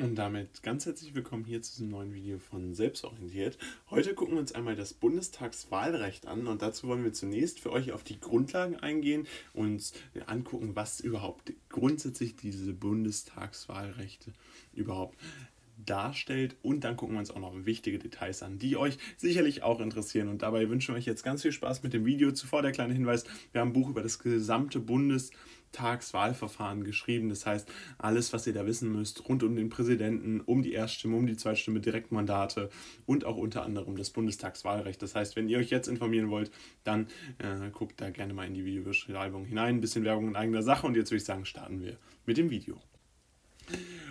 Und damit ganz herzlich willkommen hier zu diesem neuen Video von Selbstorientiert. Heute gucken wir uns einmal das Bundestagswahlrecht an und dazu wollen wir zunächst für euch auf die Grundlagen eingehen und angucken, was überhaupt grundsätzlich diese Bundestagswahlrechte überhaupt darstellt und dann gucken wir uns auch noch wichtige Details an, die euch sicherlich auch interessieren und dabei wünschen wir euch jetzt ganz viel Spaß mit dem Video. Zuvor der kleine Hinweis, wir haben ein Buch über das gesamte Bundestagswahlverfahren geschrieben, das heißt alles, was ihr da wissen müsst, rund um den Präsidenten, um die Erststimme, um die Zweitstimme, Direktmandate und auch unter anderem das Bundestagswahlrecht. Das heißt, wenn ihr euch jetzt informieren wollt, dann äh, guckt da gerne mal in die Videobeschreibung hinein, ein bisschen Werbung in eigener Sache und jetzt würde ich sagen, starten wir mit dem Video.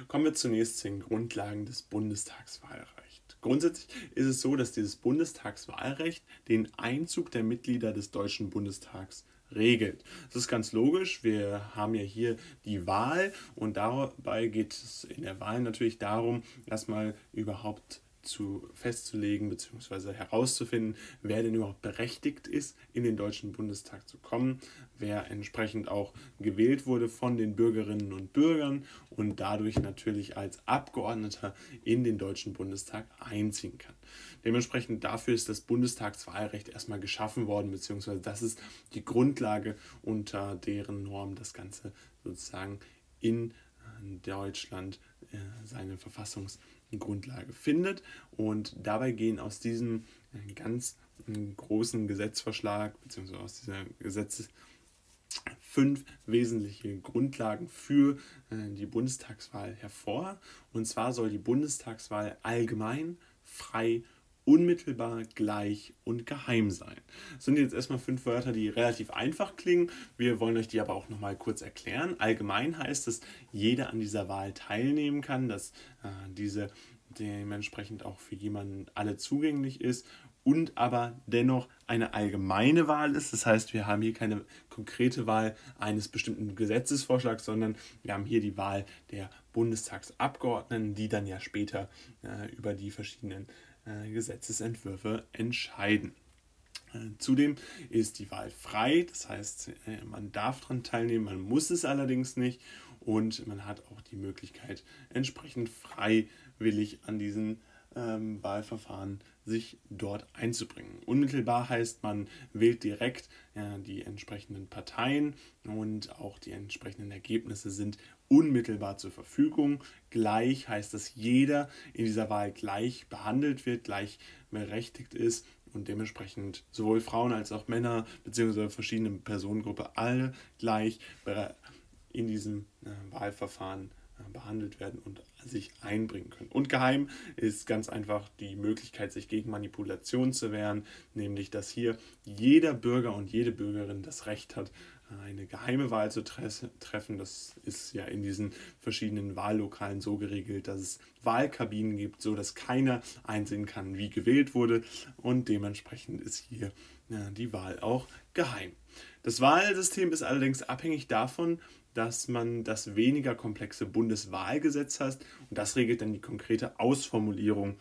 Kommen wir zunächst zu den Grundlagen des Bundestagswahlrechts. Grundsätzlich ist es so, dass dieses Bundestagswahlrecht den Einzug der Mitglieder des Deutschen Bundestags regelt. Das ist ganz logisch. Wir haben ja hier die Wahl und dabei geht es in der Wahl natürlich darum, erstmal überhaupt zu festzulegen bzw. herauszufinden, wer denn überhaupt berechtigt ist, in den Deutschen Bundestag zu kommen, wer entsprechend auch gewählt wurde von den Bürgerinnen und Bürgern und dadurch natürlich als Abgeordneter in den Deutschen Bundestag einziehen kann. Dementsprechend dafür ist das Bundestagswahlrecht erstmal geschaffen worden, beziehungsweise das ist die Grundlage, unter deren Norm das Ganze sozusagen in Deutschland äh, seine Verfassungsgrundlage findet. Und dabei gehen aus diesem äh, ganz äh, großen Gesetzvorschlag beziehungsweise aus dieser Gesetzes fünf wesentliche Grundlagen für die Bundestagswahl hervor. Und zwar soll die Bundestagswahl allgemein, frei unmittelbar, gleich und geheim sein. Das sind jetzt erstmal fünf Wörter, die relativ einfach klingen. Wir wollen euch die aber auch nochmal kurz erklären. Allgemein heißt es, jeder an dieser Wahl teilnehmen kann, dass äh, diese dementsprechend auch für jemanden alle zugänglich ist und aber dennoch eine allgemeine Wahl ist. Das heißt, wir haben hier keine konkrete Wahl eines bestimmten Gesetzesvorschlags, sondern wir haben hier die Wahl der Bundestagsabgeordneten, die dann ja später äh, über die verschiedenen Gesetzesentwürfe entscheiden. Äh, zudem ist die Wahl frei, das heißt, äh, man darf daran teilnehmen, man muss es allerdings nicht und man hat auch die Möglichkeit, entsprechend freiwillig an diesen ähm, Wahlverfahren sich dort einzubringen. Unmittelbar heißt, man wählt direkt ja, die entsprechenden Parteien und auch die entsprechenden Ergebnisse sind unmittelbar zur Verfügung. Gleich heißt, dass jeder in dieser Wahl gleich behandelt wird, gleich berechtigt ist und dementsprechend sowohl Frauen als auch Männer bzw. verschiedene Personengruppen alle gleich in diesem äh, Wahlverfahren äh, behandelt werden und sich einbringen können. Und geheim ist ganz einfach die Möglichkeit, sich gegen Manipulation zu wehren, nämlich dass hier jeder Bürger und jede Bürgerin das Recht hat, eine geheime Wahl zu tre treffen. Das ist ja in diesen verschiedenen Wahllokalen so geregelt, dass es Wahlkabinen gibt, so dass keiner einsehen kann, wie gewählt wurde und dementsprechend ist hier ja, die Wahl auch geheim. Das Wahlsystem ist allerdings abhängig davon, dass man das weniger komplexe Bundeswahlgesetz hat und das regelt dann die konkrete Ausformulierung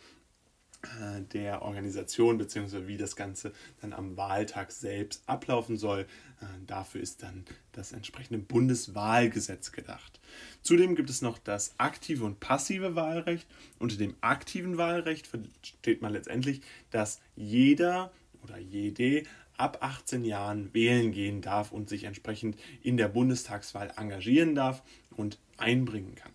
der Organisation bzw. wie das Ganze dann am Wahltag selbst ablaufen soll. Äh, dafür ist dann das entsprechende Bundeswahlgesetz gedacht. Zudem gibt es noch das aktive und passive Wahlrecht. Unter dem aktiven Wahlrecht versteht man letztendlich, dass jeder oder jede ab 18 Jahren wählen gehen darf und sich entsprechend in der Bundestagswahl engagieren darf und einbringen kann.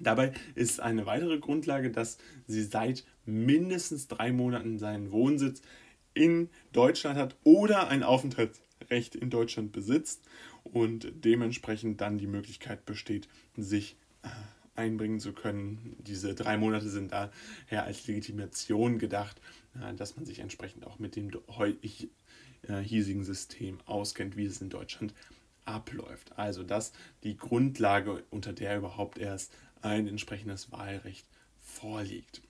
Dabei ist eine weitere Grundlage, dass sie seit mindestens drei Monaten seinen Wohnsitz in Deutschland hat oder ein Aufenthaltsrecht in Deutschland besitzt und dementsprechend dann die Möglichkeit besteht, sich äh, einbringen zu können. Diese drei Monate sind daher als Legitimation gedacht, äh, dass man sich entsprechend auch mit dem äh, hiesigen System auskennt, wie es in Deutschland abläuft. Also das die Grundlage, unter der überhaupt erst ein entsprechendes Wahlrecht vorliegt.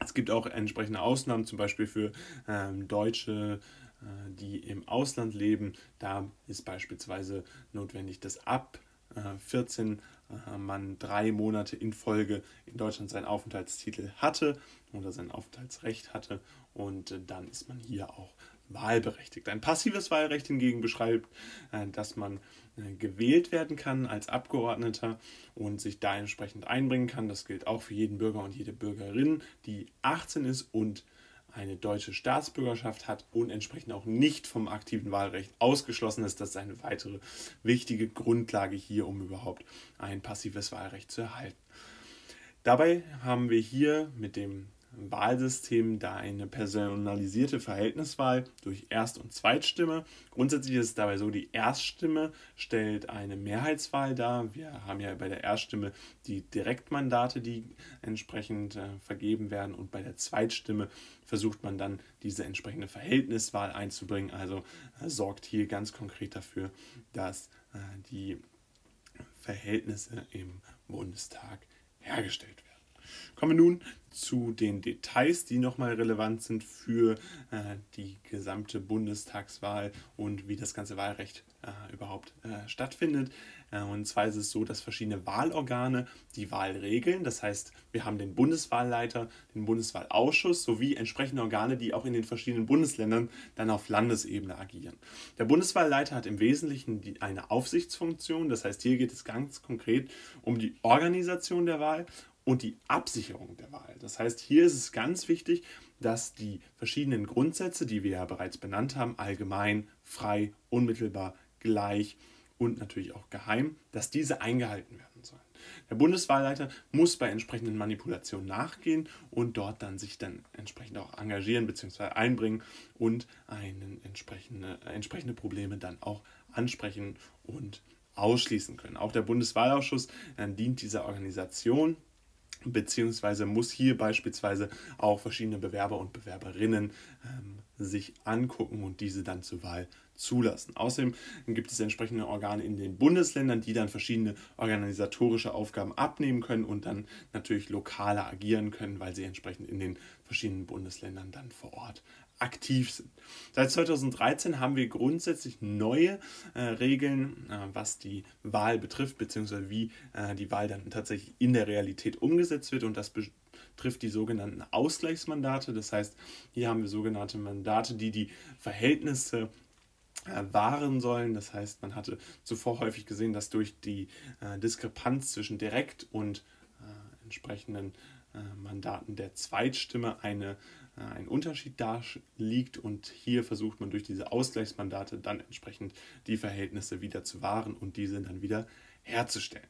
Es gibt auch entsprechende Ausnahmen, zum Beispiel für ähm, Deutsche, äh, die im Ausland leben. Da ist beispielsweise notwendig, dass ab äh, 14 äh, man drei Monate in Folge in Deutschland seinen Aufenthaltstitel hatte oder sein Aufenthaltsrecht hatte und äh, dann ist man hier auch wahlberechtigt. Ein passives Wahlrecht hingegen beschreibt, äh, dass man äh, gewählt werden kann als Abgeordneter und sich da entsprechend einbringen kann. Das gilt auch für jeden Bürger und jede Bürgerin, die 18 ist und eine deutsche Staatsbürgerschaft hat und entsprechend auch nicht vom aktiven Wahlrecht ausgeschlossen ist. Das ist eine weitere wichtige Grundlage hier, um überhaupt ein passives Wahlrecht zu erhalten. Dabei haben wir hier mit dem Wahlsystem da eine personalisierte Verhältniswahl durch Erst- und Zweitstimme. Grundsätzlich ist es dabei so, die Erststimme stellt eine Mehrheitswahl dar. Wir haben ja bei der Erststimme die Direktmandate, die entsprechend äh, vergeben werden und bei der Zweitstimme versucht man dann diese entsprechende Verhältniswahl einzubringen. Also äh, sorgt hier ganz konkret dafür, dass äh, die Verhältnisse im Bundestag hergestellt werden. Kommen wir nun zu den Details, die nochmal relevant sind für äh, die gesamte Bundestagswahl und wie das ganze Wahlrecht äh, überhaupt äh, stattfindet. Äh, und zwar ist es so, dass verschiedene Wahlorgane die Wahl regeln. Das heißt, wir haben den Bundeswahlleiter, den Bundeswahlausschuss sowie entsprechende Organe, die auch in den verschiedenen Bundesländern dann auf Landesebene agieren. Der Bundeswahlleiter hat im Wesentlichen die, eine Aufsichtsfunktion. Das heißt, hier geht es ganz konkret um die Organisation der Wahl und die Absicherung der Wahl. Das heißt, hier ist es ganz wichtig, dass die verschiedenen Grundsätze, die wir ja bereits benannt haben, allgemein, frei, unmittelbar, gleich und natürlich auch geheim, dass diese eingehalten werden sollen. Der Bundeswahlleiter muss bei entsprechenden Manipulationen nachgehen und dort dann sich dann entsprechend auch engagieren bzw. einbringen und einen entsprechende, entsprechende Probleme dann auch ansprechen und ausschließen können. Auch der Bundeswahlausschuss äh, dient dieser Organisation beziehungsweise muss hier beispielsweise auch verschiedene Bewerber und Bewerberinnen ähm, sich angucken und diese dann zur Wahl zulassen. Außerdem gibt es entsprechende Organe in den Bundesländern, die dann verschiedene organisatorische Aufgaben abnehmen können und dann natürlich lokaler agieren können, weil sie entsprechend in den verschiedenen Bundesländern dann vor Ort aktiv sind. Seit 2013 haben wir grundsätzlich neue äh, Regeln, äh, was die Wahl betrifft, beziehungsweise wie äh, die Wahl dann tatsächlich in der Realität umgesetzt wird und das betrifft die sogenannten Ausgleichsmandate. Das heißt, hier haben wir sogenannte Mandate, die die Verhältnisse äh, wahren sollen. Das heißt, man hatte zuvor häufig gesehen, dass durch die äh, Diskrepanz zwischen direkt und entsprechenden Mandaten der Zweitstimme eine äh, ein Unterschied da liegt und hier versucht man durch diese Ausgleichsmandate dann entsprechend die Verhältnisse wieder zu wahren. Und diese dann wieder herzustellen.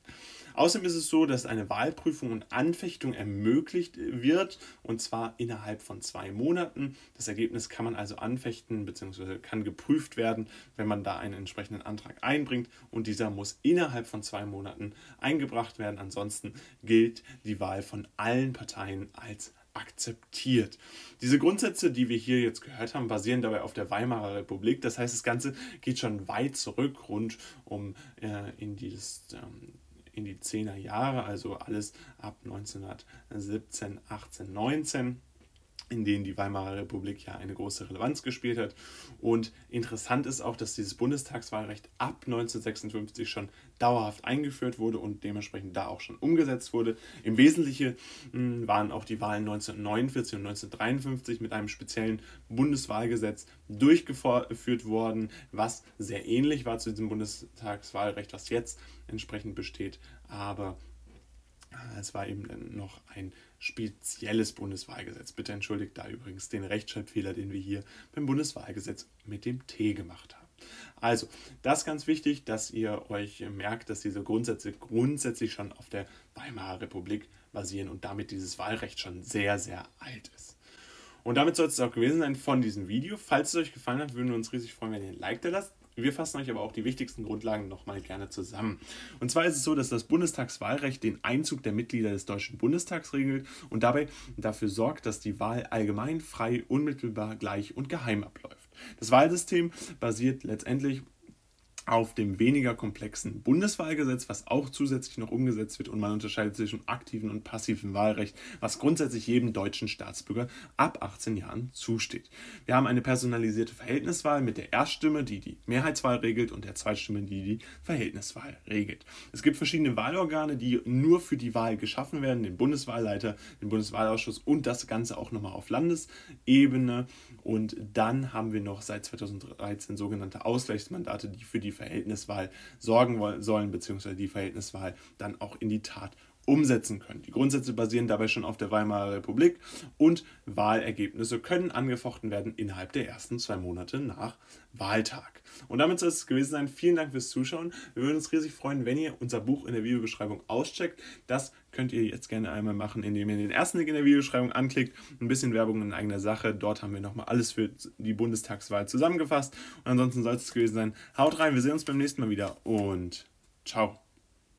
Außerdem ist es so, dass eine Wahlprüfung und Anfechtung ermöglicht wird und zwar innerhalb von zwei Monaten. Das Ergebnis kann man also anfechten bzw. kann geprüft werden, wenn man da einen entsprechenden Antrag einbringt und dieser muss innerhalb von zwei Monaten eingebracht werden. Ansonsten gilt die Wahl von allen Parteien als akzeptiert. Diese Grundsätze, die wir hier jetzt gehört haben, basieren dabei auf der Weimarer Republik. Das heißt, das Ganze geht schon weit zurück, rund um äh, in, dieses, ähm, in die 10er Jahre, also alles ab 1917, 18, 19 in denen die Weimarer Republik ja eine große Relevanz gespielt hat. Und interessant ist auch, dass dieses Bundestagswahlrecht ab 1956 schon dauerhaft eingeführt wurde und dementsprechend da auch schon umgesetzt wurde. Im Wesentlichen hm, waren auch die Wahlen 1949 und 1953 mit einem speziellen Bundeswahlgesetz durchgeführt worden, was sehr ähnlich war zu diesem Bundestagswahlrecht, was jetzt entsprechend besteht. Aber es war eben noch ein spezielles Bundeswahlgesetz. Bitte entschuldigt da übrigens den Rechtschreibfehler, den wir hier beim Bundeswahlgesetz mit dem T gemacht haben. Also, das ist ganz wichtig, dass ihr euch merkt, dass diese Grundsätze grundsätzlich schon auf der Weimarer Republik basieren und damit dieses Wahlrecht schon sehr, sehr alt ist. Und damit soll es auch gewesen sein von diesem Video. Falls es euch gefallen hat, würden wir uns riesig freuen, wenn ihr ein Like da lasst. Wir fassen euch aber auch die wichtigsten Grundlagen nochmal gerne zusammen. Und zwar ist es so, dass das Bundestagswahlrecht den Einzug der Mitglieder des Deutschen Bundestags regelt und dabei dafür sorgt, dass die Wahl allgemein, frei, unmittelbar, gleich und geheim abläuft. Das Wahlsystem basiert letztendlich auf dem weniger komplexen Bundeswahlgesetz, was auch zusätzlich noch umgesetzt wird und man unterscheidet zwischen aktiven und passiven Wahlrecht, was grundsätzlich jedem deutschen Staatsbürger ab 18 Jahren zusteht. Wir haben eine personalisierte Verhältniswahl mit der Erststimme, die die Mehrheitswahl regelt und der Zweitstimme, die die Verhältniswahl regelt. Es gibt verschiedene Wahlorgane, die nur für die Wahl geschaffen werden, den Bundeswahlleiter, den Bundeswahlausschuss und das Ganze auch nochmal auf Landesebene und dann haben wir noch seit 2013 sogenannte Ausgleichsmandate, die für die Verhältniswahl sorgen sollen, beziehungsweise die Verhältniswahl dann auch in die Tat umsetzen können. Die Grundsätze basieren dabei schon auf der Weimarer Republik und Wahlergebnisse können angefochten werden innerhalb der ersten zwei Monate nach Wahltag. Und damit soll es gewesen sein. Vielen Dank fürs Zuschauen. Wir würden uns riesig freuen, wenn ihr unser Buch in der Videobeschreibung auscheckt. Das könnt ihr jetzt gerne einmal machen, indem ihr den ersten Link in der Videobeschreibung anklickt. Ein bisschen Werbung in eigener Sache. Dort haben wir nochmal alles für die Bundestagswahl zusammengefasst. Und ansonsten soll es gewesen sein. Haut rein, wir sehen uns beim nächsten Mal wieder und ciao.